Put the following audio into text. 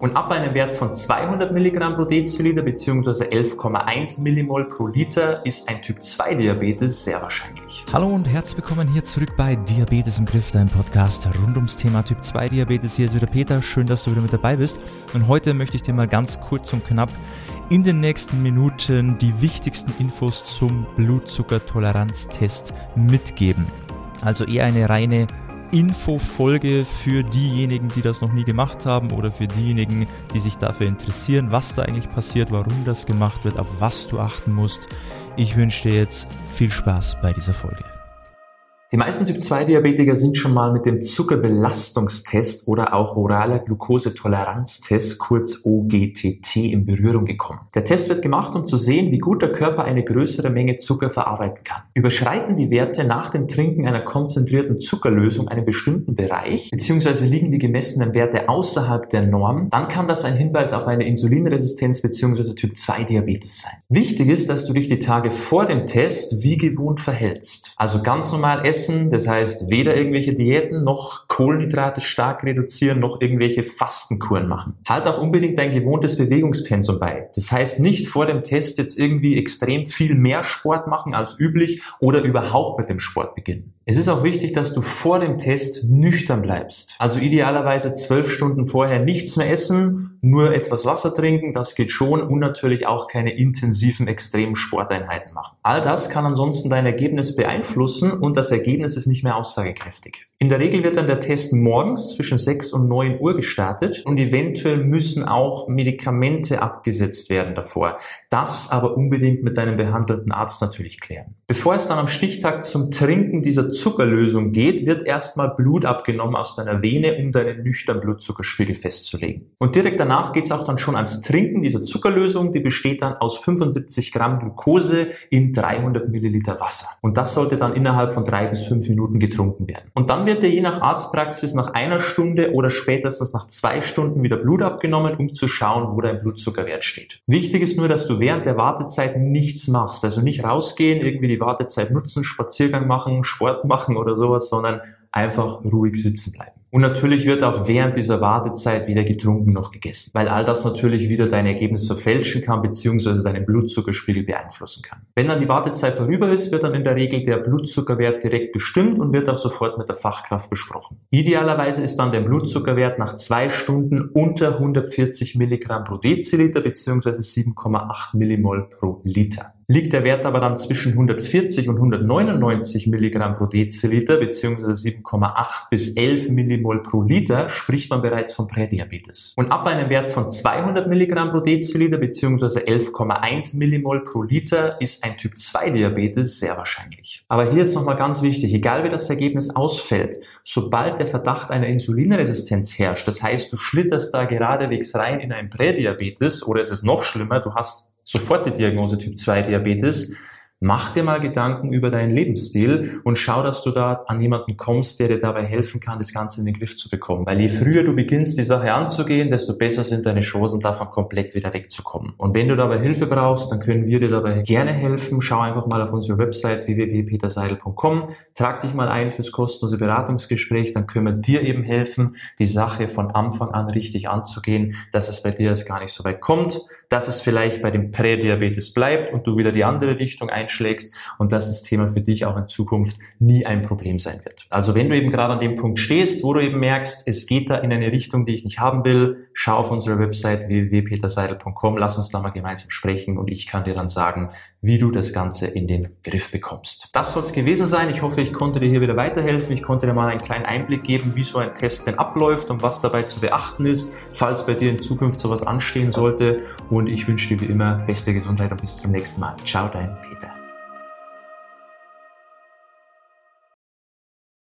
Und ab einem Wert von 200 Milligramm pro Deziliter bzw. 11,1 Millimol pro Liter ist ein Typ 2 Diabetes sehr wahrscheinlich. Hallo und herzlich willkommen hier zurück bei Diabetes im Griff, dein Podcast rund ums Thema Typ 2 Diabetes. Hier ist wieder Peter, schön, dass du wieder mit dabei bist. Und heute möchte ich dir mal ganz kurz und knapp in den nächsten Minuten die wichtigsten Infos zum Blutzuckertoleranztest mitgeben. Also eher eine reine Infofolge für diejenigen, die das noch nie gemacht haben oder für diejenigen, die sich dafür interessieren, was da eigentlich passiert, warum das gemacht wird, auf was du achten musst. Ich wünsche dir jetzt viel Spaß bei dieser Folge. Die meisten Typ-2-Diabetiker sind schon mal mit dem Zuckerbelastungstest oder auch oraler Glukosetoleranztest, kurz OGTT, in Berührung gekommen. Der Test wird gemacht, um zu sehen, wie gut der Körper eine größere Menge Zucker verarbeiten kann. Überschreiten die Werte nach dem Trinken einer konzentrierten Zuckerlösung einen bestimmten Bereich, beziehungsweise liegen die gemessenen Werte außerhalb der Norm, dann kann das ein Hinweis auf eine Insulinresistenz beziehungsweise Typ-2-Diabetes sein. Wichtig ist, dass du dich die Tage vor dem Test wie gewohnt verhältst. Also ganz normal essen, essen. Das heißt, weder irgendwelche Diäten noch Kohlenhydrate stark reduzieren, noch irgendwelche Fastenkuren machen. Halt auch unbedingt dein gewohntes Bewegungspensum bei. Das heißt, nicht vor dem Test jetzt irgendwie extrem viel mehr Sport machen als üblich oder überhaupt mit dem Sport beginnen. Es ist auch wichtig, dass du vor dem Test nüchtern bleibst. Also idealerweise zwölf Stunden vorher nichts mehr essen, nur etwas Wasser trinken, das geht schon und natürlich auch keine intensiven, extremen Sporteinheiten machen. All das kann ansonsten dein Ergebnis beeinflussen und das Ergebnis ist nicht mehr aussagekräftig. In der Regel wird dann der Test morgens zwischen 6 und 9 Uhr gestartet und eventuell müssen auch Medikamente abgesetzt werden davor. Das aber unbedingt mit deinem behandelten Arzt natürlich klären. Bevor es dann am Stichtag zum Trinken dieser Zuckerlösung geht, wird erstmal Blut abgenommen aus deiner Vene, um deinen nüchternen Blutzuckerspiegel festzulegen. Und direkt danach geht es auch dann schon ans Trinken dieser Zuckerlösung. Die besteht dann aus 75 Gramm Glucose in 300 Milliliter Wasser. Und das sollte dann innerhalb von drei bis fünf Minuten getrunken werden. Und dann wird dir je nach Arztpraxis nach einer Stunde oder spätestens nach zwei Stunden wieder Blut abgenommen, um zu schauen, wo dein Blutzuckerwert steht. Wichtig ist nur, dass du während der Wartezeit nichts machst. Also nicht rausgehen, irgendwie die Wartezeit nutzen, Spaziergang machen, Sport machen oder sowas, sondern einfach ruhig sitzen bleiben. Und natürlich wird auch während dieser Wartezeit weder getrunken noch gegessen, weil all das natürlich wieder dein Ergebnis verfälschen kann bzw. deinen Blutzuckerspiegel beeinflussen kann. Wenn dann die Wartezeit vorüber ist, wird dann in der Regel der Blutzuckerwert direkt bestimmt und wird auch sofort mit der Fachkraft besprochen. Idealerweise ist dann der Blutzuckerwert nach zwei Stunden unter 140 Milligramm pro Deziliter bzw. 7,8 Millimol pro Liter. Liegt der Wert aber dann zwischen 140 und 199 Milligramm pro Deziliter beziehungsweise 7,8 bis 11 Millimol pro Liter, spricht man bereits von Prädiabetes. Und ab einem Wert von 200 Milligramm pro Deziliter beziehungsweise 11,1 Millimol pro Liter ist ein Typ 2 Diabetes sehr wahrscheinlich. Aber hier jetzt nochmal ganz wichtig, egal wie das Ergebnis ausfällt, sobald der Verdacht einer Insulinresistenz herrscht, das heißt, du schlitterst da geradewegs rein in ein Prädiabetes oder es ist noch schlimmer, du hast sofort die Diagnose Typ 2 Diabetes, Mach dir mal Gedanken über deinen Lebensstil und schau, dass du da an jemanden kommst, der dir dabei helfen kann, das Ganze in den Griff zu bekommen. Weil je früher du beginnst, die Sache anzugehen, desto besser sind deine Chancen, davon komplett wieder wegzukommen. Und wenn du dabei Hilfe brauchst, dann können wir dir dabei gerne helfen. Schau einfach mal auf unsere Website www.peterseidel.com, trag dich mal ein fürs kostenlose Beratungsgespräch, dann können wir dir eben helfen, die Sache von Anfang an richtig anzugehen, dass es bei dir erst gar nicht so weit kommt, dass es vielleicht bei dem Prädiabetes bleibt und du wieder die andere Richtung ein einschlägst und dass das Thema für dich auch in Zukunft nie ein Problem sein wird. Also wenn du eben gerade an dem Punkt stehst, wo du eben merkst, es geht da in eine Richtung, die ich nicht haben will, schau auf unsere Website www.peterseidel.com, lass uns da mal gemeinsam sprechen und ich kann dir dann sagen, wie du das Ganze in den Griff bekommst. Das soll es gewesen sein. Ich hoffe, ich konnte dir hier wieder weiterhelfen. Ich konnte dir mal einen kleinen Einblick geben, wie so ein Test denn abläuft und was dabei zu beachten ist, falls bei dir in Zukunft sowas anstehen sollte. Und ich wünsche dir wie immer beste Gesundheit und bis zum nächsten Mal. Ciao, dein Peter.